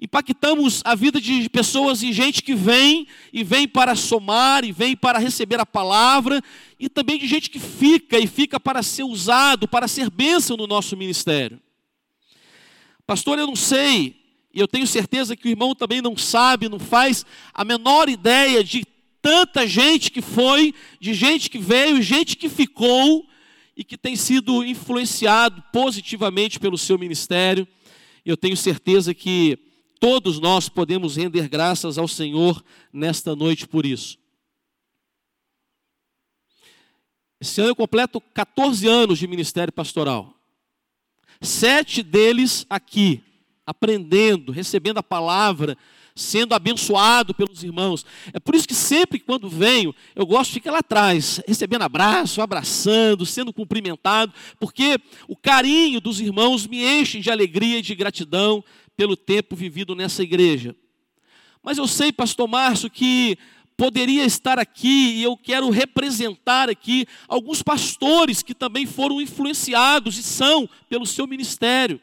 impactamos a vida de pessoas e gente que vem e vem para somar e vem para receber a palavra e também de gente que fica e fica para ser usado, para ser bênção no nosso ministério. Pastor, eu não sei, e eu tenho certeza que o irmão também não sabe, não faz a menor ideia de tanta gente que foi, de gente que veio, gente que ficou e que tem sido influenciado positivamente pelo seu ministério. Eu tenho certeza que Todos nós podemos render graças ao Senhor nesta noite por isso. Esse ano eu completo 14 anos de ministério pastoral. Sete deles aqui, aprendendo, recebendo a palavra, sendo abençoado pelos irmãos. É por isso que sempre quando venho, eu gosto de ficar lá atrás, recebendo abraço, abraçando, sendo cumprimentado, porque o carinho dos irmãos me enche de alegria e de gratidão pelo tempo vivido nessa igreja. Mas eu sei, pastor Márcio, que poderia estar aqui e eu quero representar aqui alguns pastores que também foram influenciados e são pelo seu ministério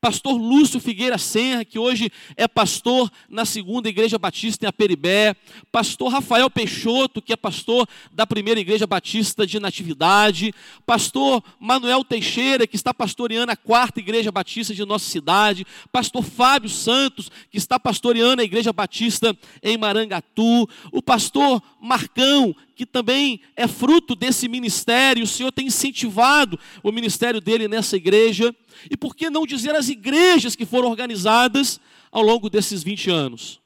pastor Lúcio Figueira Serra, que hoje é pastor na segunda igreja batista em Aperibé, pastor Rafael Peixoto, que é pastor da primeira igreja batista de Natividade, pastor Manuel Teixeira, que está pastoreando a quarta igreja batista de nossa cidade, pastor Fábio Santos, que está pastoreando a igreja batista em Marangatu, o pastor Marcão, que também é fruto desse ministério, o Senhor tem incentivado o ministério dele nessa igreja. E por que não dizer as igrejas que foram organizadas ao longo desses 20 anos?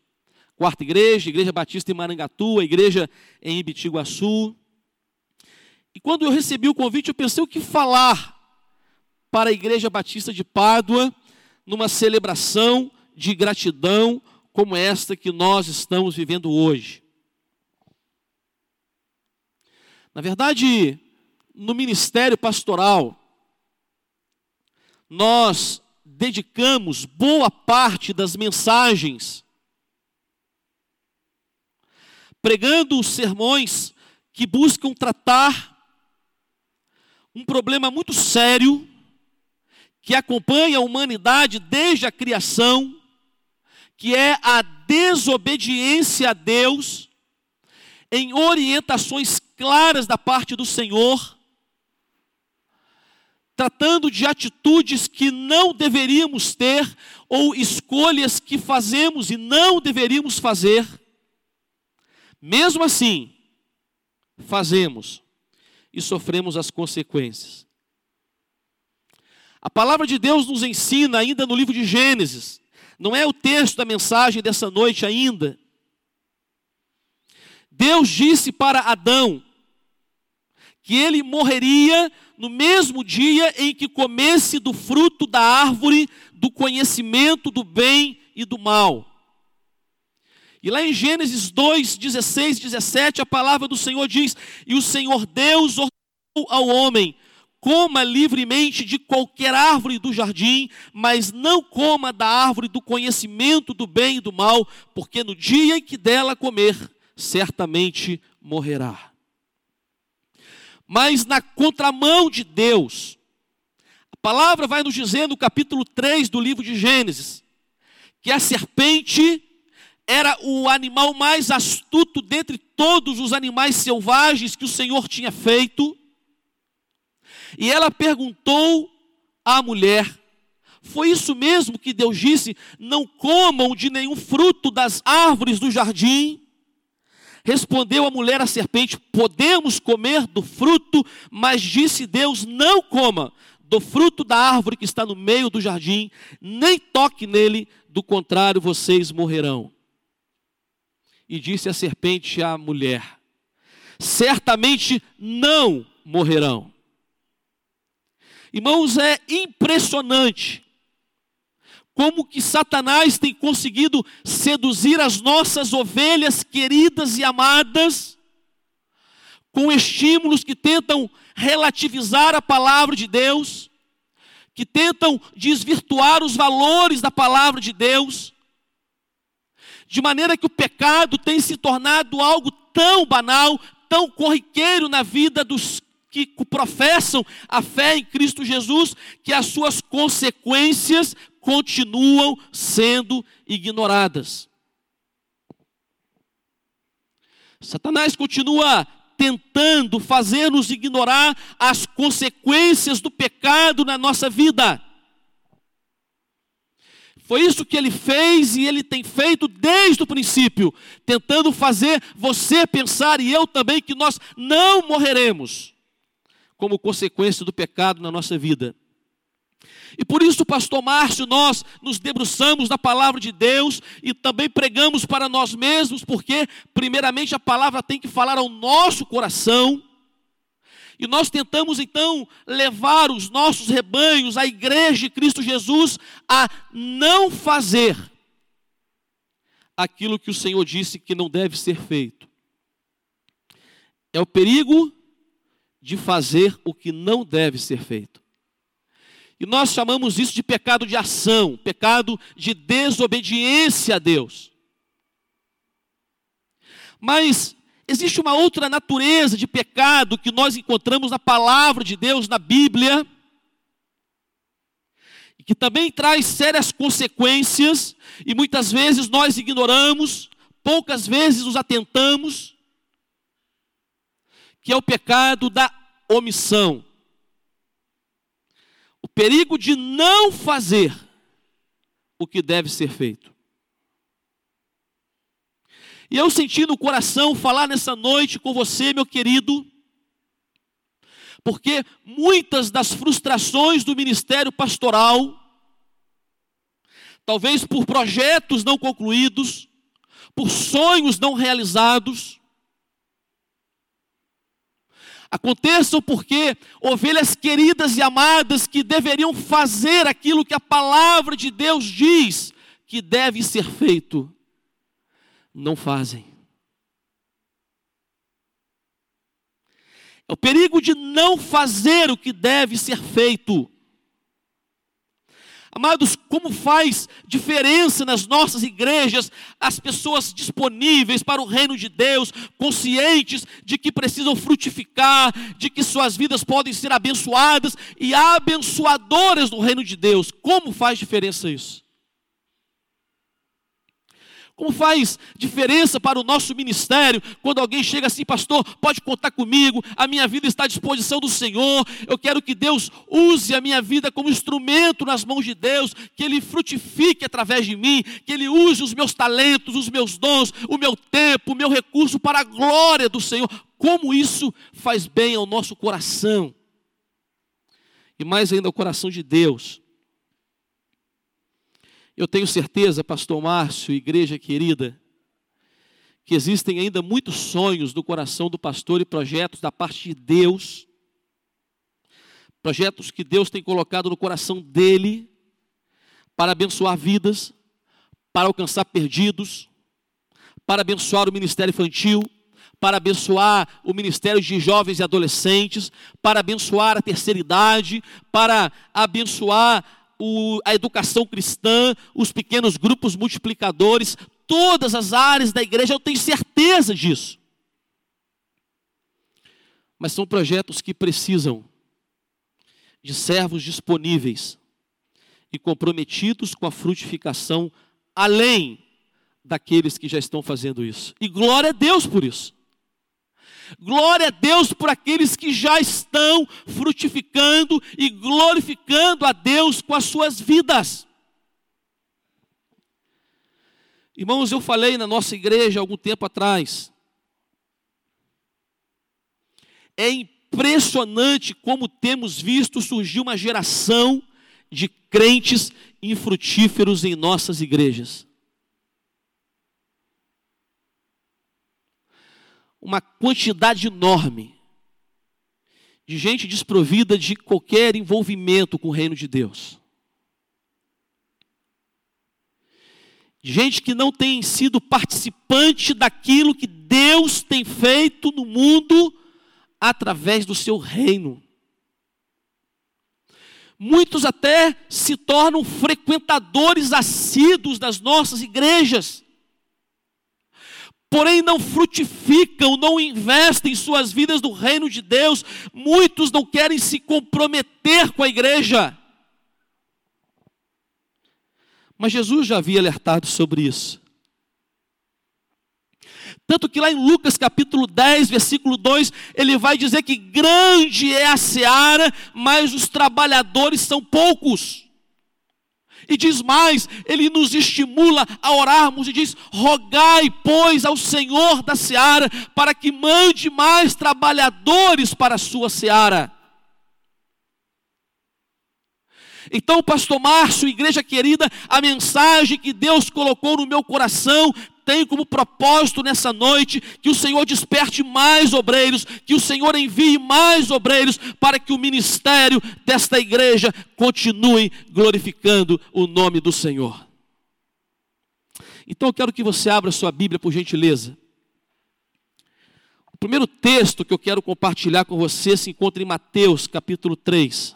Quarta igreja, Igreja Batista em Marangatu, a igreja em Ibitiguaçu. E quando eu recebi o convite, eu pensei o que falar para a Igreja Batista de Pádua numa celebração de gratidão como esta que nós estamos vivendo hoje. Na verdade, no ministério pastoral, nós dedicamos boa parte das mensagens pregando sermões que buscam tratar um problema muito sério que acompanha a humanidade desde a criação, que é a desobediência a Deus em orientações claras da parte do Senhor, tratando de atitudes que não deveríamos ter ou escolhas que fazemos e não deveríamos fazer. Mesmo assim, fazemos e sofremos as consequências. A palavra de Deus nos ensina ainda no livro de Gênesis, não é o texto da mensagem dessa noite ainda, Deus disse para Adão que ele morreria no mesmo dia em que comesse do fruto da árvore do conhecimento do bem e do mal. E lá em Gênesis 2, 16, 17, a palavra do Senhor diz: E o Senhor Deus ordenou ao homem: coma livremente de qualquer árvore do jardim, mas não coma da árvore do conhecimento do bem e do mal, porque no dia em que dela comer, certamente morrerá. Mas na contramão de Deus, a palavra vai nos dizer no capítulo 3 do livro de Gênesis, que a serpente era o animal mais astuto dentre todos os animais selvagens que o Senhor tinha feito. E ela perguntou à mulher: Foi isso mesmo que Deus disse? Não comam de nenhum fruto das árvores do jardim? Respondeu a mulher à serpente: Podemos comer do fruto, mas disse Deus: Não coma do fruto da árvore que está no meio do jardim, nem toque nele, do contrário vocês morrerão. E disse a serpente à mulher: Certamente não morrerão. Irmãos, é impressionante como que Satanás tem conseguido seduzir as nossas ovelhas queridas e amadas? Com estímulos que tentam relativizar a palavra de Deus, que tentam desvirtuar os valores da palavra de Deus, de maneira que o pecado tem se tornado algo tão banal, tão corriqueiro na vida dos que professam a fé em Cristo Jesus, que as suas consequências continuam sendo ignoradas. Satanás continua tentando fazer-nos ignorar as consequências do pecado na nossa vida. Foi isso que ele fez e ele tem feito desde o princípio, tentando fazer você pensar e eu também que nós não morreremos como consequência do pecado na nossa vida. E por isso, pastor Márcio, nós nos debruçamos na palavra de Deus e também pregamos para nós mesmos, porque, primeiramente, a palavra tem que falar ao nosso coração. E nós tentamos então levar os nossos rebanhos, a igreja de Cristo Jesus, a não fazer aquilo que o Senhor disse que não deve ser feito. É o perigo de fazer o que não deve ser feito. E nós chamamos isso de pecado de ação, pecado de desobediência a Deus. Mas existe uma outra natureza de pecado que nós encontramos na palavra de Deus, na Bíblia, e que também traz sérias consequências, e muitas vezes nós ignoramos, poucas vezes nos atentamos, que é o pecado da omissão o perigo de não fazer o que deve ser feito. E eu senti no coração falar nessa noite com você, meu querido, porque muitas das frustrações do ministério pastoral, talvez por projetos não concluídos, por sonhos não realizados, aconteçam porque ovelhas queridas e amadas que deveriam fazer aquilo que a palavra de Deus diz que deve ser feito, não fazem. É o perigo de não fazer o que deve ser feito. Amados, como faz diferença nas nossas igrejas as pessoas disponíveis para o reino de Deus, conscientes de que precisam frutificar, de que suas vidas podem ser abençoadas e abençoadoras no reino de Deus. Como faz diferença isso? Como faz diferença para o nosso ministério quando alguém chega assim, pastor, pode contar comigo, a minha vida está à disposição do Senhor, eu quero que Deus use a minha vida como instrumento nas mãos de Deus, que Ele frutifique através de mim, que Ele use os meus talentos, os meus dons, o meu tempo, o meu recurso para a glória do Senhor. Como isso faz bem ao nosso coração, e mais ainda ao coração de Deus. Eu tenho certeza, pastor Márcio, igreja querida, que existem ainda muitos sonhos no coração do pastor e projetos da parte de Deus, projetos que Deus tem colocado no coração dele para abençoar vidas, para alcançar perdidos, para abençoar o ministério infantil, para abençoar o ministério de jovens e adolescentes, para abençoar a terceira idade, para abençoar o, a educação cristã, os pequenos grupos multiplicadores, todas as áreas da igreja, eu tenho certeza disso. Mas são projetos que precisam de servos disponíveis e comprometidos com a frutificação, além daqueles que já estão fazendo isso. E glória a Deus por isso. Glória a Deus por aqueles que já estão frutificando e glorificando a Deus com as suas vidas. Irmãos, eu falei na nossa igreja algum tempo atrás. É impressionante como temos visto surgir uma geração de crentes infrutíferos em nossas igrejas. Uma quantidade enorme de gente desprovida de qualquer envolvimento com o reino de Deus. Gente que não tem sido participante daquilo que Deus tem feito no mundo através do seu reino. Muitos até se tornam frequentadores assíduos das nossas igrejas porém não frutificam, não investem em suas vidas no reino de Deus. Muitos não querem se comprometer com a igreja. Mas Jesus já havia alertado sobre isso. Tanto que lá em Lucas capítulo 10, versículo 2, ele vai dizer que grande é a seara, mas os trabalhadores são poucos. E diz mais, ele nos estimula a orarmos e diz: rogai, pois, ao Senhor da seara, para que mande mais trabalhadores para a sua seara. Então, pastor Márcio, igreja querida, a mensagem que Deus colocou no meu coração tem como propósito nessa noite que o Senhor desperte mais obreiros, que o Senhor envie mais obreiros para que o ministério desta igreja continue glorificando o nome do Senhor. Então eu quero que você abra sua Bíblia por gentileza. O primeiro texto que eu quero compartilhar com você se encontra em Mateus capítulo 3.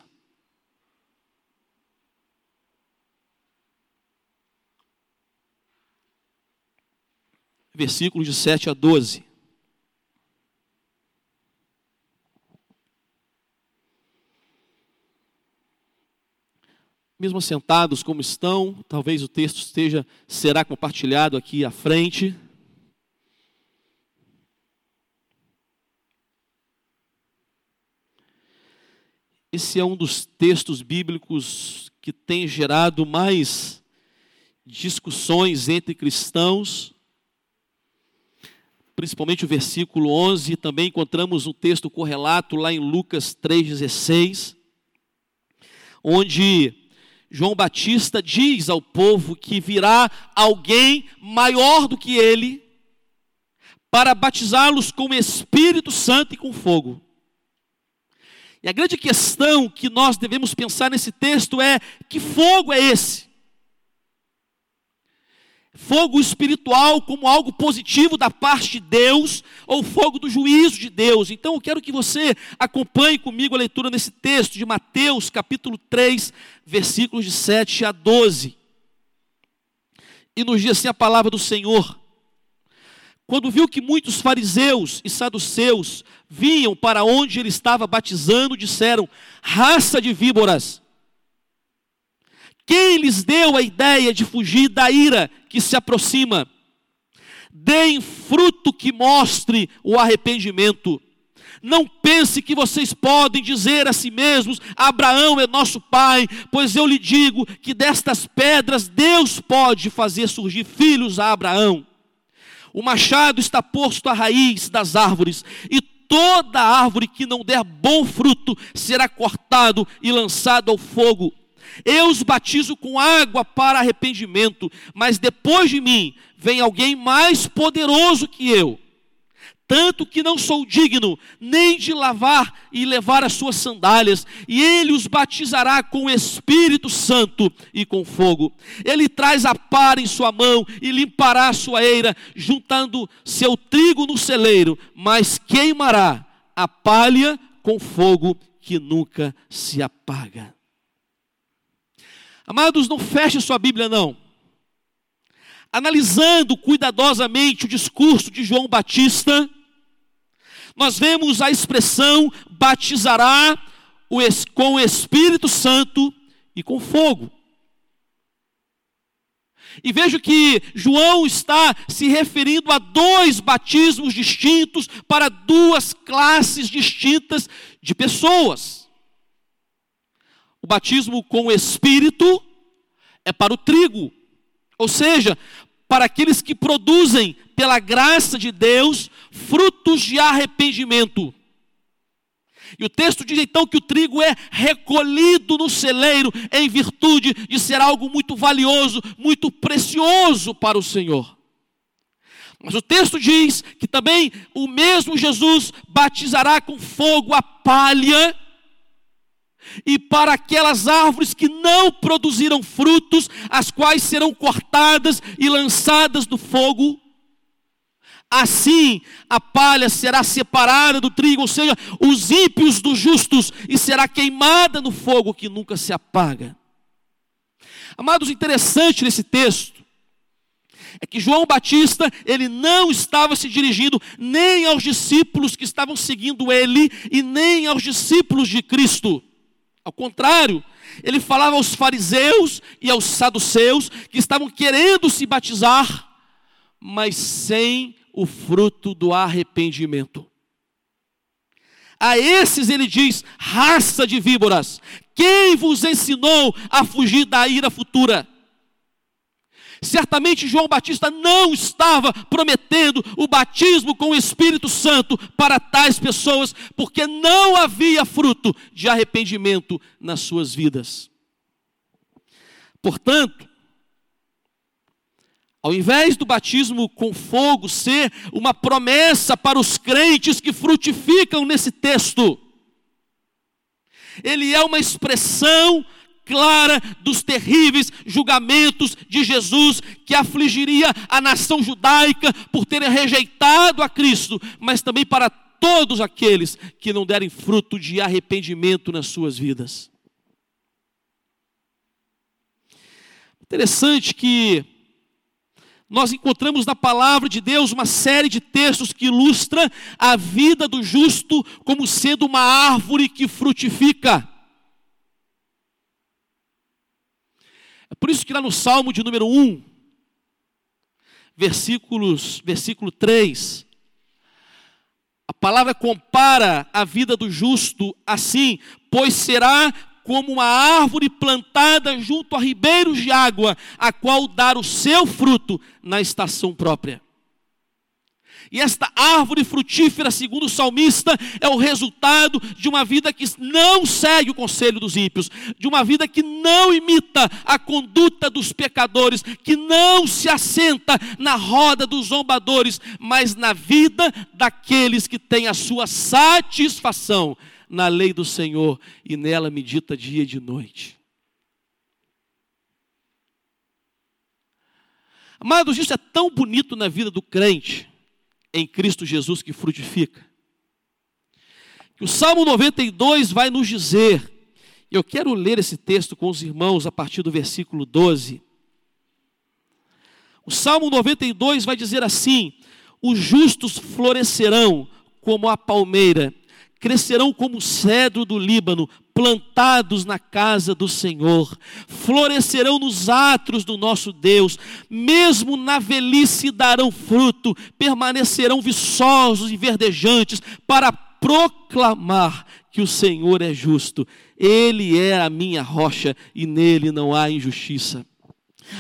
Versículos de 7 a 12. Mesmo sentados como estão, talvez o texto esteja será compartilhado aqui à frente. Esse é um dos textos bíblicos que tem gerado mais discussões entre cristãos principalmente o versículo 11, e também encontramos um texto correlato lá em Lucas 3,16, onde João Batista diz ao povo que virá alguém maior do que ele, para batizá-los com o Espírito Santo e com fogo. E a grande questão que nós devemos pensar nesse texto é: que fogo é esse? Fogo espiritual como algo positivo da parte de Deus, ou fogo do juízo de Deus. Então eu quero que você acompanhe comigo a leitura nesse texto de Mateus, capítulo 3, versículos de 7 a 12. E nos diz assim a palavra do Senhor. Quando viu que muitos fariseus e saduceus vinham para onde ele estava batizando, disseram: raça de víboras quem lhes deu a ideia de fugir da ira que se aproxima? Deem fruto que mostre o arrependimento. Não pense que vocês podem dizer a si mesmos: Abraão é nosso pai, pois eu lhe digo que destas pedras Deus pode fazer surgir filhos a Abraão. O machado está posto à raiz das árvores, e toda árvore que não der bom fruto será cortado e lançado ao fogo. Eu os batizo com água para arrependimento, mas depois de mim vem alguém mais poderoso que eu, tanto que não sou digno nem de lavar e levar as suas sandálias, e ele os batizará com o Espírito Santo e com fogo. Ele traz a para em sua mão e limpará a sua eira, juntando seu trigo no celeiro, mas queimará a palha com fogo que nunca se apaga. Amados, não feche sua Bíblia, não. Analisando cuidadosamente o discurso de João Batista, nós vemos a expressão batizará com o Espírito Santo e com fogo. E vejo que João está se referindo a dois batismos distintos para duas classes distintas de pessoas. O batismo com o Espírito é para o trigo, ou seja, para aqueles que produzem, pela graça de Deus, frutos de arrependimento. E o texto diz então que o trigo é recolhido no celeiro em virtude de ser algo muito valioso, muito precioso para o Senhor. Mas o texto diz que também o mesmo Jesus batizará com fogo a palha e para aquelas árvores que não produziram frutos, as quais serão cortadas e lançadas no fogo. Assim a palha será separada do trigo, ou seja, os ímpios dos justos, e será queimada no fogo que nunca se apaga. Amados, interessante nesse texto é que João Batista, ele não estava se dirigindo nem aos discípulos que estavam seguindo ele e nem aos discípulos de Cristo Ao contrário, ele falava aos fariseus e aos saduceus que estavam querendo se batizar, mas sem o fruto do arrependimento. A esses ele diz: raça de víboras, quem vos ensinou a fugir da ira futura? Certamente João Batista não estava prometendo o batismo com o Espírito Santo para tais pessoas, porque não havia fruto de arrependimento nas suas vidas. Portanto, ao invés do batismo com fogo ser uma promessa para os crentes que frutificam nesse texto, ele é uma expressão clara dos terríveis julgamentos de Jesus que afligiria a nação judaica por terem rejeitado a Cristo, mas também para todos aqueles que não derem fruto de arrependimento nas suas vidas. Interessante que nós encontramos na palavra de Deus uma série de textos que ilustra a vida do justo como sendo uma árvore que frutifica. É por isso que lá no Salmo de número 1, versículos, versículo 3, a palavra compara a vida do justo assim: pois será como uma árvore plantada junto a ribeiros de água, a qual dar o seu fruto na estação própria. E esta árvore frutífera, segundo o salmista, é o resultado de uma vida que não segue o conselho dos ímpios, de uma vida que não imita a conduta dos pecadores, que não se assenta na roda dos zombadores, mas na vida daqueles que têm a sua satisfação na lei do Senhor e nela medita dia e de noite. Amados, isso é tão bonito na vida do crente em Cristo Jesus que frutifica. O Salmo 92 vai nos dizer, eu quero ler esse texto com os irmãos a partir do versículo 12. O Salmo 92 vai dizer assim: Os justos florescerão como a palmeira, crescerão como cedro do Líbano, plantados na casa do Senhor, florescerão nos atros do nosso Deus, mesmo na velhice darão fruto, permanecerão viçosos e verdejantes, para proclamar que o Senhor é justo, Ele é a minha rocha e nele não há injustiça.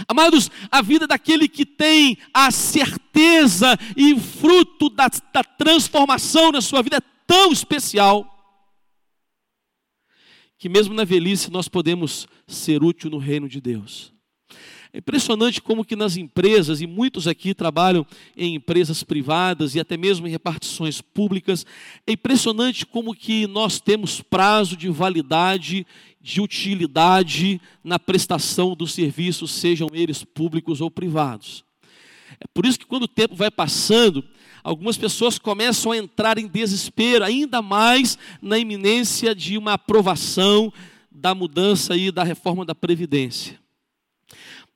Amados, a vida daquele que tem a certeza e fruto da, da transformação na sua vida é tão especial que mesmo na velhice nós podemos ser útil no reino de Deus. É impressionante como que nas empresas, e muitos aqui trabalham em empresas privadas e até mesmo em repartições públicas, é impressionante como que nós temos prazo de validade, de utilidade na prestação dos serviços, sejam eles públicos ou privados. É por isso que quando o tempo vai passando, algumas pessoas começam a entrar em desespero, ainda mais na iminência de uma aprovação da mudança e da reforma da Previdência.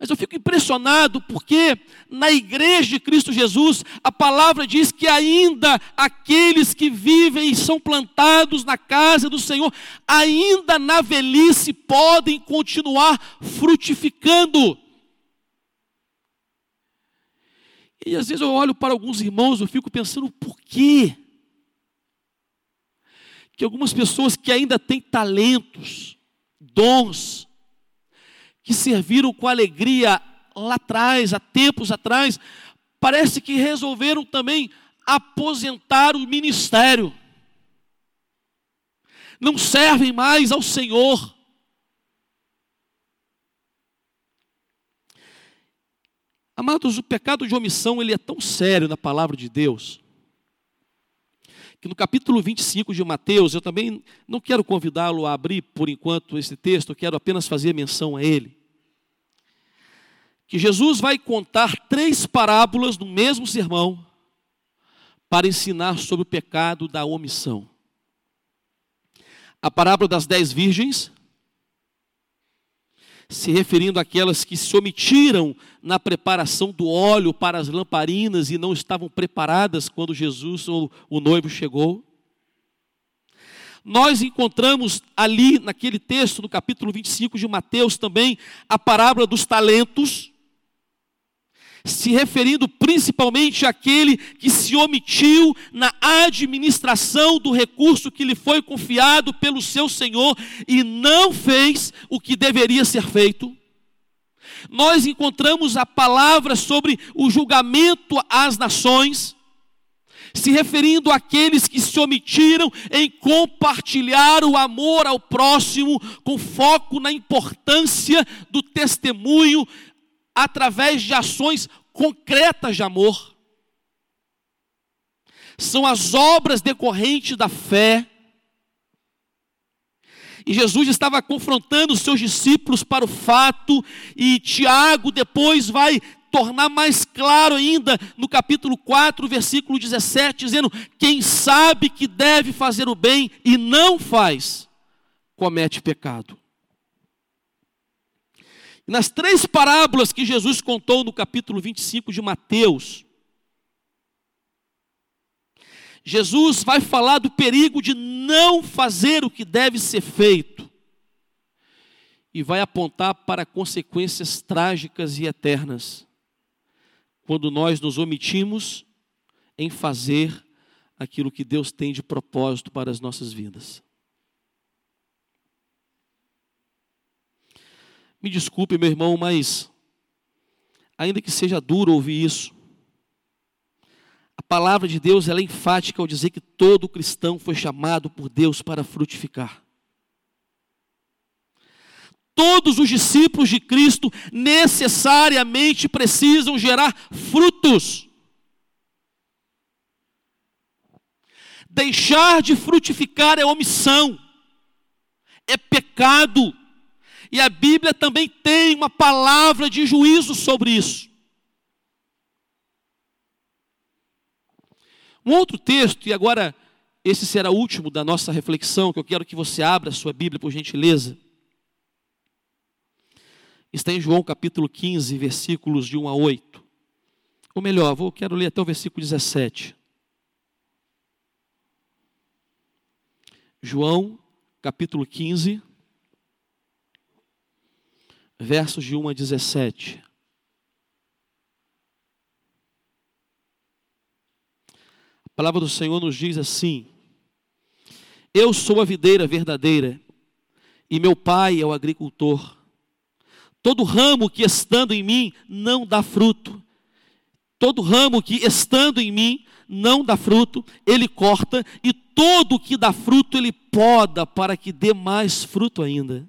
Mas eu fico impressionado porque na igreja de Cristo Jesus, a palavra diz que ainda aqueles que vivem e são plantados na casa do Senhor, ainda na velhice podem continuar frutificando. E às vezes eu olho para alguns irmãos, eu fico pensando por quê? Que algumas pessoas que ainda têm talentos, dons, que serviram com alegria lá atrás, há tempos atrás, parece que resolveram também aposentar o ministério. Não servem mais ao Senhor. Amados, o pecado de omissão ele é tão sério na palavra de Deus, que no capítulo 25 de Mateus, eu também não quero convidá-lo a abrir por enquanto esse texto, eu quero apenas fazer menção a ele. Que Jesus vai contar três parábolas no mesmo sermão para ensinar sobre o pecado da omissão. A parábola das dez virgens, se referindo àquelas que se omitiram na preparação do óleo para as lamparinas e não estavam preparadas quando Jesus ou o noivo chegou. Nós encontramos ali naquele texto, no capítulo 25 de Mateus também, a parábola dos talentos, se referindo principalmente àquele que se omitiu na administração do recurso que lhe foi confiado pelo seu Senhor e não fez o que deveria ser feito. Nós encontramos a palavra sobre o julgamento às nações, se referindo àqueles que se omitiram em compartilhar o amor ao próximo, com foco na importância do testemunho através de ações concretas de amor. São as obras decorrentes da fé. E Jesus estava confrontando os seus discípulos para o fato, e Tiago depois vai tornar mais claro ainda no capítulo 4, versículo 17, dizendo: Quem sabe que deve fazer o bem e não faz, comete pecado. Nas três parábolas que Jesus contou no capítulo 25 de Mateus, Jesus vai falar do perigo de não fazer o que deve ser feito e vai apontar para consequências trágicas e eternas quando nós nos omitimos em fazer aquilo que Deus tem de propósito para as nossas vidas. Me desculpe, meu irmão, mas ainda que seja duro ouvir isso, a palavra de Deus é enfática ao dizer que todo cristão foi chamado por Deus para frutificar. Todos os discípulos de Cristo necessariamente precisam gerar frutos. Deixar de frutificar é omissão, é pecado. E a Bíblia também tem uma palavra de juízo sobre isso. Um outro texto, e agora esse será o último da nossa reflexão, que eu quero que você abra a sua Bíblia, por gentileza está em João capítulo 15, versículos de 1 a 8. Ou melhor, vou, quero ler até o versículo 17. João capítulo 15, versos de 1 a 17. A palavra do Senhor nos diz assim: Eu sou a videira verdadeira, e meu pai é o agricultor. Todo ramo que estando em mim não dá fruto, todo ramo que estando em mim não dá fruto, ele corta, e todo que dá fruto ele poda para que dê mais fruto ainda.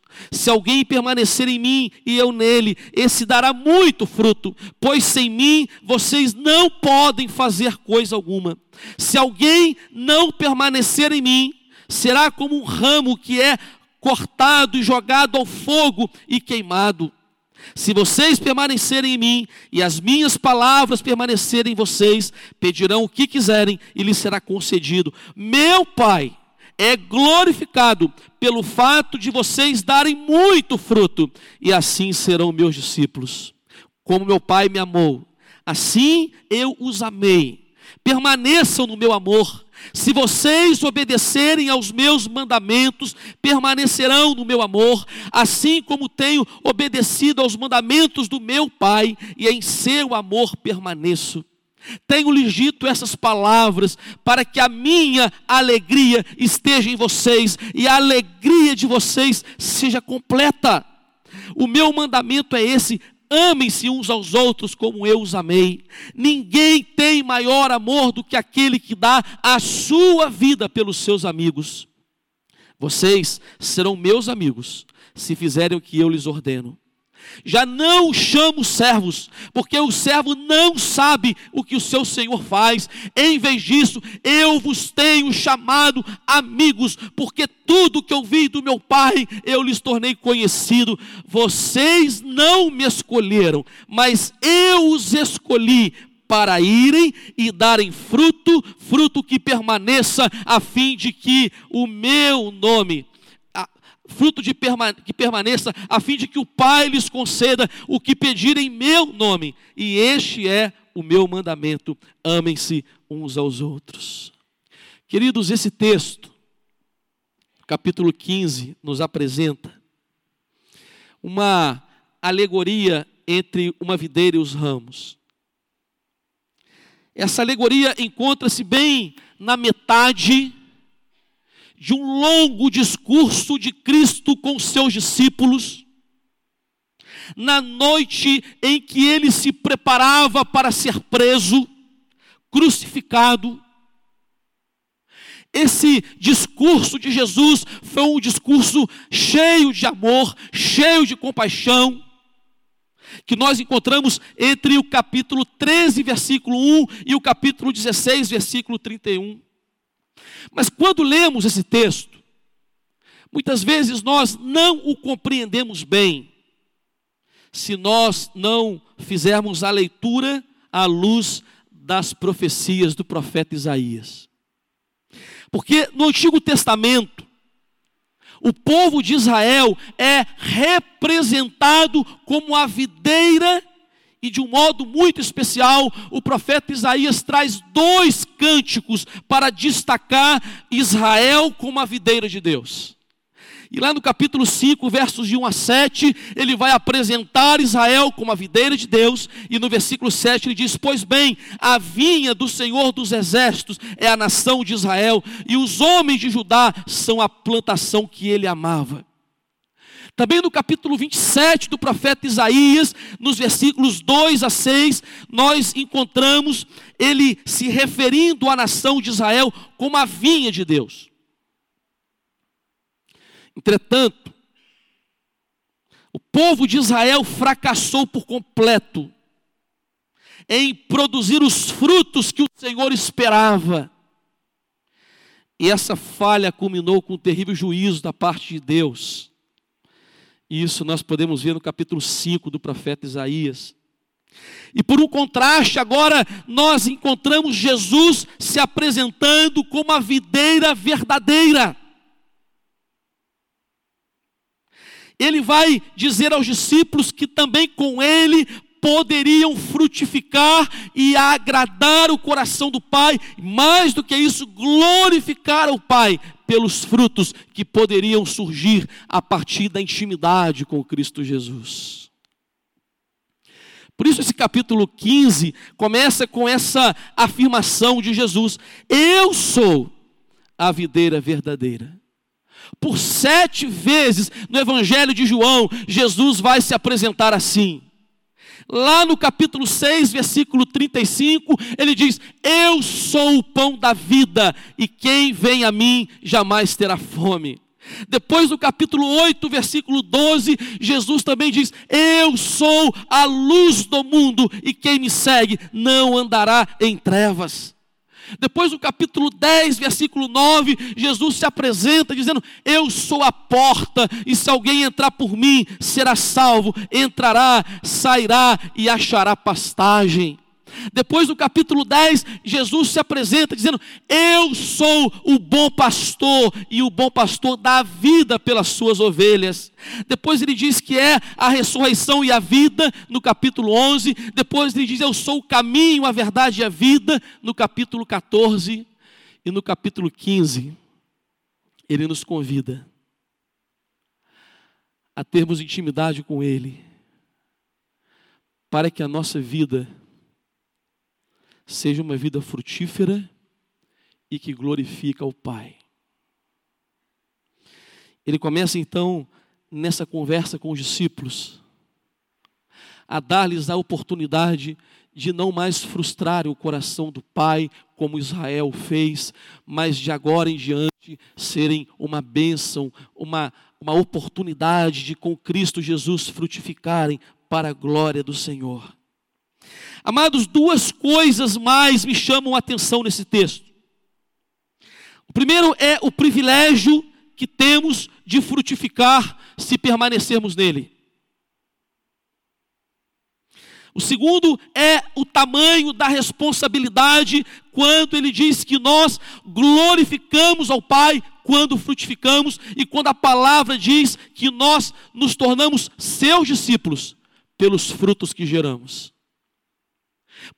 Se alguém permanecer em mim e eu nele, esse dará muito fruto, pois sem mim vocês não podem fazer coisa alguma. Se alguém não permanecer em mim, será como um ramo que é cortado e jogado ao fogo e queimado. Se vocês permanecerem em mim e as minhas palavras permanecerem em vocês, pedirão o que quiserem e lhes será concedido. Meu Pai é glorificado pelo fato de vocês darem muito fruto, e assim serão meus discípulos. Como meu Pai me amou, assim eu os amei. Permaneçam no meu amor. Se vocês obedecerem aos meus mandamentos, permanecerão no meu amor, assim como tenho obedecido aos mandamentos do meu Pai, e em seu amor permaneço. Tenho-lhes dito essas palavras para que a minha alegria esteja em vocês e a alegria de vocês seja completa. O meu mandamento é esse: Amem-se uns aos outros como eu os amei. Ninguém tem maior amor do que aquele que dá a sua vida pelos seus amigos. Vocês serão meus amigos se fizerem o que eu lhes ordeno. Já não chamo servos, porque o servo não sabe o que o seu senhor faz. Em vez disso, eu vos tenho chamado amigos, porque tudo que ouvi do meu Pai eu lhes tornei conhecido. Vocês não me escolheram, mas eu os escolhi para irem e darem fruto, fruto que permaneça, a fim de que o meu nome fruto de perma que permaneça, a fim de que o Pai lhes conceda o que pedirem em meu nome. E este é o meu mandamento: amem-se uns aos outros. Queridos, esse texto, capítulo 15, nos apresenta uma alegoria entre uma videira e os ramos. Essa alegoria encontra-se bem na metade de um longo discurso de Cristo com seus discípulos, na noite em que ele se preparava para ser preso, crucificado. Esse discurso de Jesus foi um discurso cheio de amor, cheio de compaixão, que nós encontramos entre o capítulo 13, versículo 1 e o capítulo 16, versículo 31. Mas quando lemos esse texto, muitas vezes nós não o compreendemos bem, se nós não fizermos a leitura à luz das profecias do profeta Isaías. Porque no Antigo Testamento, o povo de Israel é representado como a videira e de um modo muito especial, o profeta Isaías traz dois cânticos para destacar Israel como a videira de Deus. E lá no capítulo 5, versos de 1 a 7, ele vai apresentar Israel como a videira de Deus, e no versículo 7 ele diz: Pois bem, a vinha do Senhor dos exércitos é a nação de Israel, e os homens de Judá são a plantação que ele amava. Também no capítulo 27 do profeta Isaías, nos versículos 2 a 6, nós encontramos ele se referindo à nação de Israel como a vinha de Deus. Entretanto, o povo de Israel fracassou por completo em produzir os frutos que o Senhor esperava. E essa falha culminou com um terrível juízo da parte de Deus. Isso nós podemos ver no capítulo 5 do profeta Isaías. E por um contraste, agora nós encontramos Jesus se apresentando como a videira verdadeira. Ele vai dizer aos discípulos que também com ele poderiam frutificar e agradar o coração do Pai, mais do que isso, glorificar o Pai pelos frutos que poderiam surgir a partir da intimidade com Cristo Jesus. Por isso, esse capítulo 15 começa com essa afirmação de Jesus: Eu sou a videira verdadeira. Por sete vezes no Evangelho de João, Jesus vai se apresentar assim. Lá no capítulo 6, versículo 35, ele diz: Eu sou o pão da vida, e quem vem a mim jamais terá fome. Depois do capítulo 8, versículo 12, Jesus também diz: Eu sou a luz do mundo, e quem me segue não andará em trevas. Depois do capítulo 10, versículo 9, Jesus se apresenta dizendo: Eu sou a porta, e se alguém entrar por mim, será salvo, entrará, sairá e achará pastagem. Depois do capítulo 10, Jesus se apresenta dizendo: Eu sou o bom pastor, e o bom pastor dá a vida pelas suas ovelhas. Depois ele diz que é a ressurreição e a vida, no capítulo 11. Depois ele diz: Eu sou o caminho, a verdade e a vida, no capítulo 14. E no capítulo 15, ele nos convida a termos intimidade com Ele, para que a nossa vida seja uma vida frutífera e que glorifica o Pai. Ele começa então, nessa conversa com os discípulos, a dar-lhes a oportunidade de não mais frustrar o coração do Pai, como Israel fez, mas de agora em diante serem uma bênção, uma uma oportunidade de com Cristo Jesus frutificarem para a glória do Senhor. Amados, duas coisas mais me chamam a atenção nesse texto. O primeiro é o privilégio que temos de frutificar se permanecermos nele. O segundo é o tamanho da responsabilidade quando ele diz que nós glorificamos ao Pai quando frutificamos e quando a palavra diz que nós nos tornamos seus discípulos pelos frutos que geramos.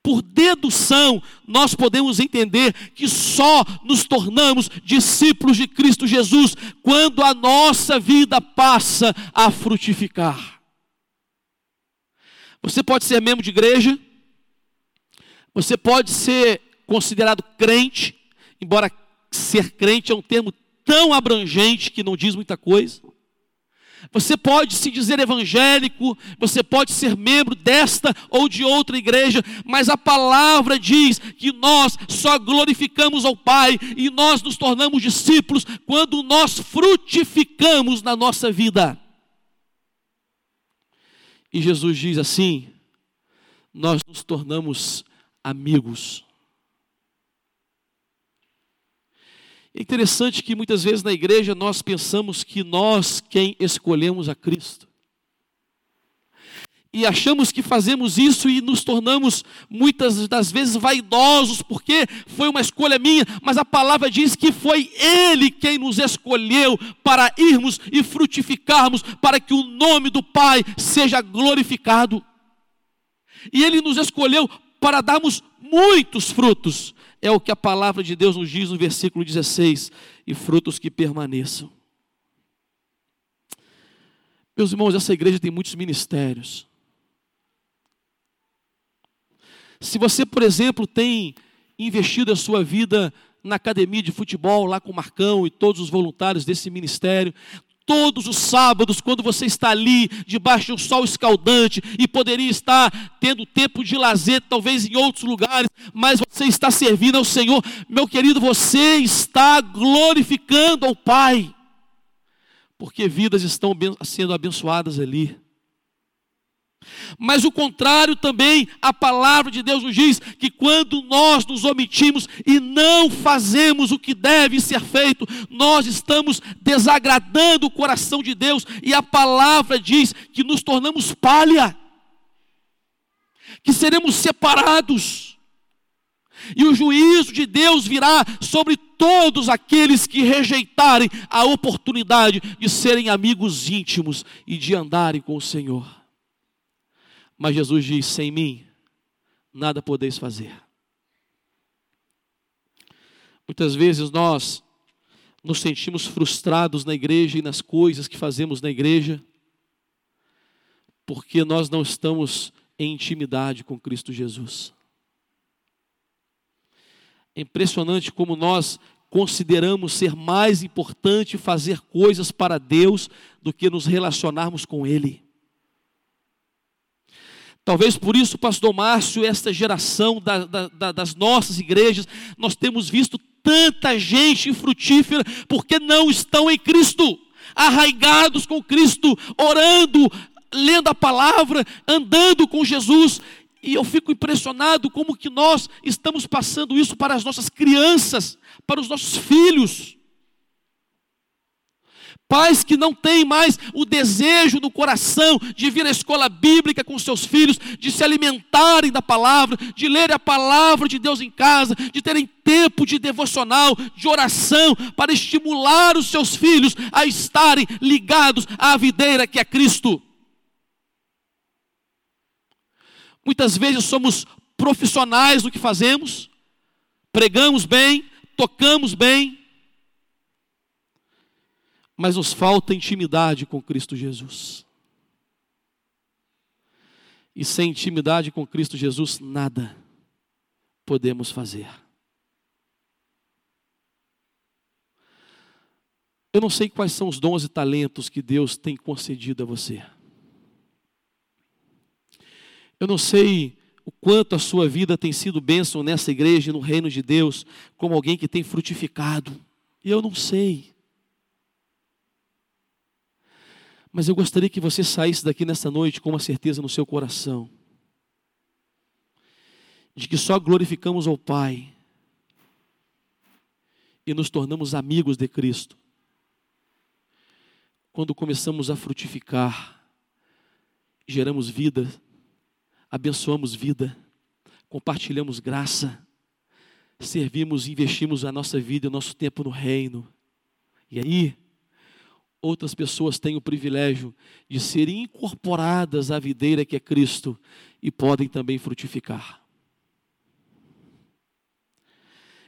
Por dedução, nós podemos entender que só nos tornamos discípulos de Cristo Jesus quando a nossa vida passa a frutificar. Você pode ser membro de igreja, você pode ser considerado crente, embora ser crente é um termo tão abrangente que não diz muita coisa. Você pode se dizer evangélico, você pode ser membro desta ou de outra igreja, mas a palavra diz que nós só glorificamos ao Pai e nós nos tornamos discípulos quando nós frutificamos na nossa vida. E Jesus diz assim: nós nos tornamos amigos. É interessante que muitas vezes na igreja nós pensamos que nós quem escolhemos a Cristo. E achamos que fazemos isso e nos tornamos muitas das vezes vaidosos, porque foi uma escolha minha, mas a palavra diz que foi Ele quem nos escolheu para irmos e frutificarmos, para que o nome do Pai seja glorificado. E Ele nos escolheu para darmos muitos frutos, é o que a palavra de Deus nos diz no versículo 16: e frutos que permaneçam. Meus irmãos, essa igreja tem muitos ministérios. Se você, por exemplo, tem investido a sua vida na academia de futebol, lá com o Marcão e todos os voluntários desse ministério, todos os sábados, quando você está ali, debaixo de um sol escaldante, e poderia estar tendo tempo de lazer, talvez em outros lugares, mas você está servindo ao Senhor, meu querido, você está glorificando ao Pai, porque vidas estão sendo abençoadas ali. Mas o contrário também, a palavra de Deus nos diz que quando nós nos omitimos e não fazemos o que deve ser feito, nós estamos desagradando o coração de Deus, e a palavra diz que nos tornamos palha, que seremos separados, e o juízo de Deus virá sobre todos aqueles que rejeitarem a oportunidade de serem amigos íntimos e de andarem com o Senhor. Mas Jesus diz: sem mim, nada podeis fazer. Muitas vezes nós nos sentimos frustrados na igreja e nas coisas que fazemos na igreja, porque nós não estamos em intimidade com Cristo Jesus. É impressionante como nós consideramos ser mais importante fazer coisas para Deus do que nos relacionarmos com Ele. Talvez por isso, pastor Márcio, esta geração da, da, das nossas igrejas, nós temos visto tanta gente frutífera, porque não estão em Cristo, arraigados com Cristo, orando, lendo a palavra, andando com Jesus. E eu fico impressionado como que nós estamos passando isso para as nossas crianças, para os nossos filhos. Pais que não têm mais o desejo no coração de vir à escola bíblica com seus filhos, de se alimentarem da palavra, de ler a palavra de Deus em casa, de terem tempo de devocional, de oração, para estimular os seus filhos a estarem ligados à videira que é Cristo. Muitas vezes somos profissionais no que fazemos, pregamos bem, tocamos bem, mas nos falta intimidade com Cristo Jesus. E sem intimidade com Cristo Jesus, nada podemos fazer. Eu não sei quais são os dons e talentos que Deus tem concedido a você. Eu não sei o quanto a sua vida tem sido bênção nessa igreja e no reino de Deus, como alguém que tem frutificado. Eu não sei. Mas eu gostaria que você saísse daqui nessa noite com uma certeza no seu coração. De que só glorificamos ao Pai. E nos tornamos amigos de Cristo. Quando começamos a frutificar, geramos vida, abençoamos vida, compartilhamos graça, servimos, investimos a nossa vida, o nosso tempo no reino. E aí, outras pessoas têm o privilégio de serem incorporadas à videira que é Cristo e podem também frutificar.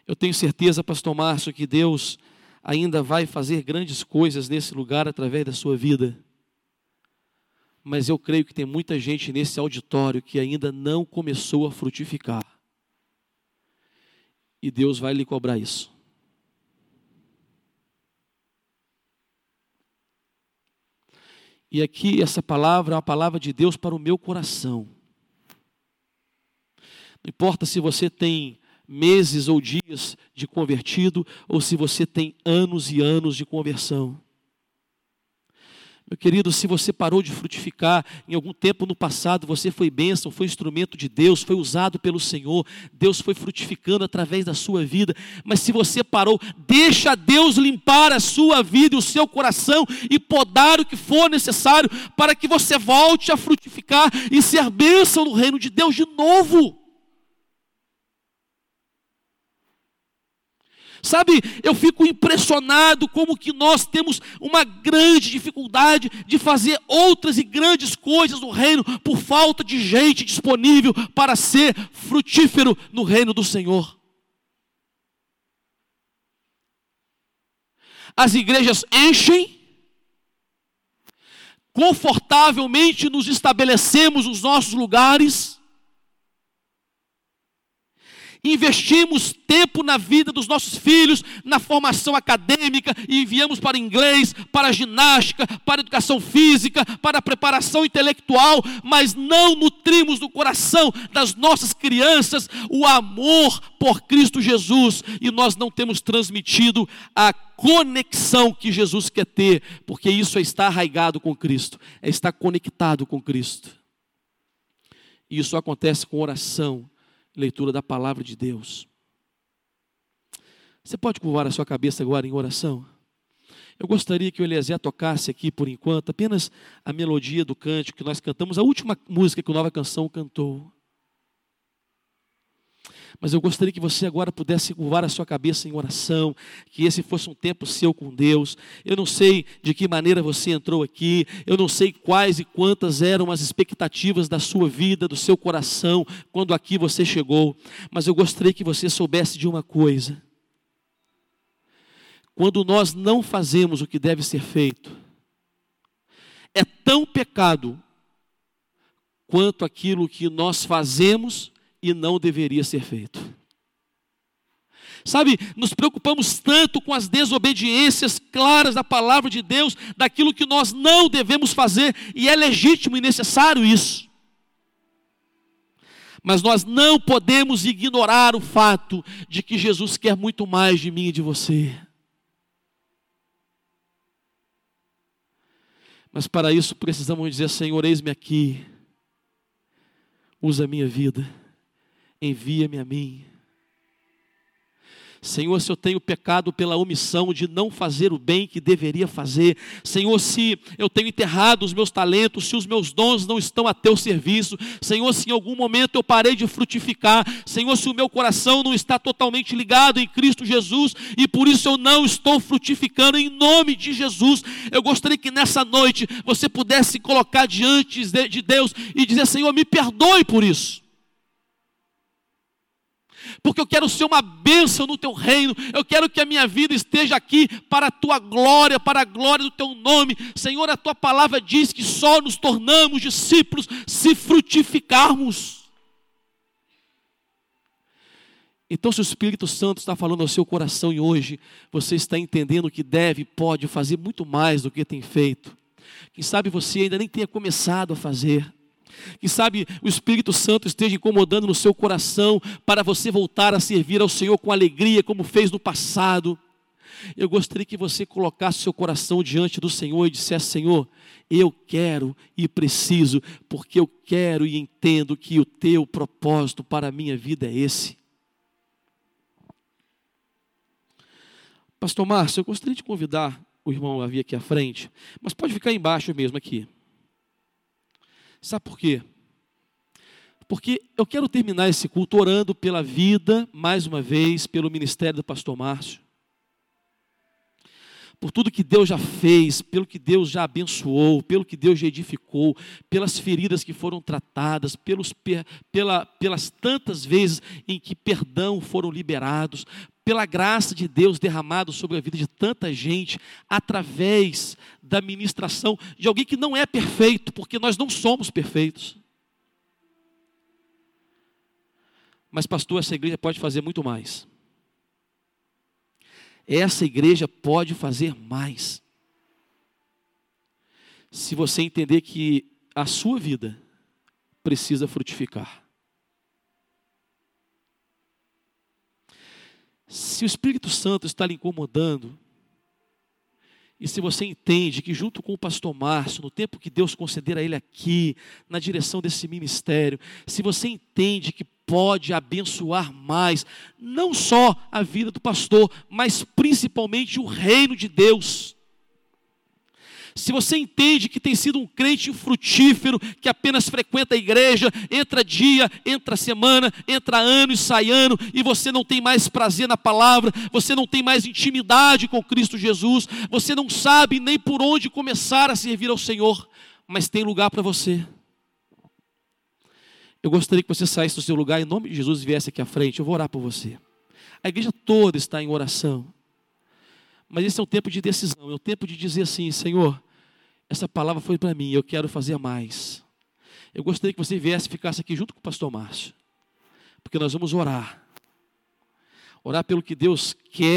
Eu tenho certeza, pastor Márcio, que Deus ainda vai fazer grandes coisas nesse lugar através da sua vida. Mas eu creio que tem muita gente nesse auditório que ainda não começou a frutificar. E Deus vai lhe cobrar isso. E aqui essa palavra é uma palavra de Deus para o meu coração. Não importa se você tem meses ou dias de convertido, ou se você tem anos e anos de conversão. Meu querido, se você parou de frutificar em algum tempo no passado, você foi bênção, foi instrumento de Deus, foi usado pelo Senhor, Deus foi frutificando através da sua vida. Mas se você parou, deixa Deus limpar a sua vida e o seu coração e podar o que for necessário para que você volte a frutificar e ser bênção no reino de Deus de novo. Sabe, eu fico impressionado como que nós temos uma grande dificuldade de fazer outras e grandes coisas no reino por falta de gente disponível para ser frutífero no reino do Senhor. As igrejas enchem, confortavelmente nos estabelecemos nos nossos lugares, investimos tempo na vida dos nossos filhos, na formação acadêmica, e enviamos para inglês, para ginástica, para educação física, para preparação intelectual, mas não nutrimos no coração das nossas crianças o amor por Cristo Jesus, e nós não temos transmitido a conexão que Jesus quer ter, porque isso é estar arraigado com Cristo, é estar conectado com Cristo. E isso acontece com oração leitura da palavra de Deus. Você pode curvar a sua cabeça agora em oração? Eu gostaria que o Eliezer tocasse aqui por enquanto apenas a melodia do cântico que nós cantamos, a última música que o Nova Canção cantou. Mas eu gostaria que você agora pudesse curvar a sua cabeça em oração, que esse fosse um tempo seu com Deus. Eu não sei de que maneira você entrou aqui, eu não sei quais e quantas eram as expectativas da sua vida, do seu coração, quando aqui você chegou, mas eu gostaria que você soubesse de uma coisa. Quando nós não fazemos o que deve ser feito, é tão pecado quanto aquilo que nós fazemos e não deveria ser feito. Sabe, nos preocupamos tanto com as desobediências claras da palavra de Deus, daquilo que nós não devemos fazer, e é legítimo e necessário isso. Mas nós não podemos ignorar o fato de que Jesus quer muito mais de mim e de você. Mas para isso precisamos dizer: Senhor, eis-me aqui, usa a minha vida envia-me a mim. Senhor, se eu tenho pecado pela omissão de não fazer o bem que deveria fazer, Senhor, se eu tenho enterrado os meus talentos, se os meus dons não estão a teu serviço, Senhor, se em algum momento eu parei de frutificar, Senhor, se o meu coração não está totalmente ligado em Cristo Jesus e por isso eu não estou frutificando em nome de Jesus, eu gostaria que nessa noite você pudesse colocar diante de Deus e dizer: Senhor, me perdoe por isso porque eu quero ser uma bênção no teu reino, eu quero que a minha vida esteja aqui para a tua glória, para a glória do teu nome. Senhor, a tua palavra diz que só nos tornamos discípulos se frutificarmos. Então, se o Espírito Santo está falando ao seu coração e hoje você está entendendo que deve, pode fazer muito mais do que tem feito, quem sabe você ainda nem tenha começado a fazer, que sabe o Espírito Santo esteja incomodando no seu coração para você voltar a servir ao Senhor com alegria, como fez no passado. Eu gostaria que você colocasse seu coração diante do Senhor e dissesse: Senhor, eu quero e preciso, porque eu quero e entendo que o teu propósito para a minha vida é esse. Pastor Márcio, eu gostaria de convidar o irmão a vir aqui à frente, mas pode ficar embaixo mesmo aqui. Sabe por quê? Porque eu quero terminar esse culto orando pela vida, mais uma vez, pelo ministério do pastor Márcio. Por tudo que Deus já fez, pelo que Deus já abençoou, pelo que Deus já edificou, pelas feridas que foram tratadas, pelos, pela, pelas tantas vezes em que perdão foram liberados, pela graça de Deus derramado sobre a vida de tanta gente, através da ministração de alguém que não é perfeito, porque nós não somos perfeitos. Mas, pastor, essa igreja pode fazer muito mais. Essa igreja pode fazer mais. Se você entender que a sua vida precisa frutificar. Se o Espírito Santo está lhe incomodando, e se você entende que, junto com o pastor Márcio, no tempo que Deus conceder a ele aqui, na direção desse ministério, se você entende que pode abençoar mais, não só a vida do pastor, mas principalmente o reino de Deus. Se você entende que tem sido um crente frutífero, que apenas frequenta a igreja, entra dia, entra semana, entra ano e sai ano, e você não tem mais prazer na palavra, você não tem mais intimidade com Cristo Jesus, você não sabe nem por onde começar a servir ao Senhor, mas tem lugar para você. Eu gostaria que você saísse do seu lugar em nome de Jesus e viesse aqui à frente. Eu vou orar por você. A igreja toda está em oração. Mas esse é um tempo de decisão, é um tempo de dizer assim: Senhor, essa palavra foi para mim, eu quero fazer mais. Eu gostaria que você viesse e ficasse aqui junto com o pastor Márcio, porque nós vamos orar. Orar pelo que Deus quer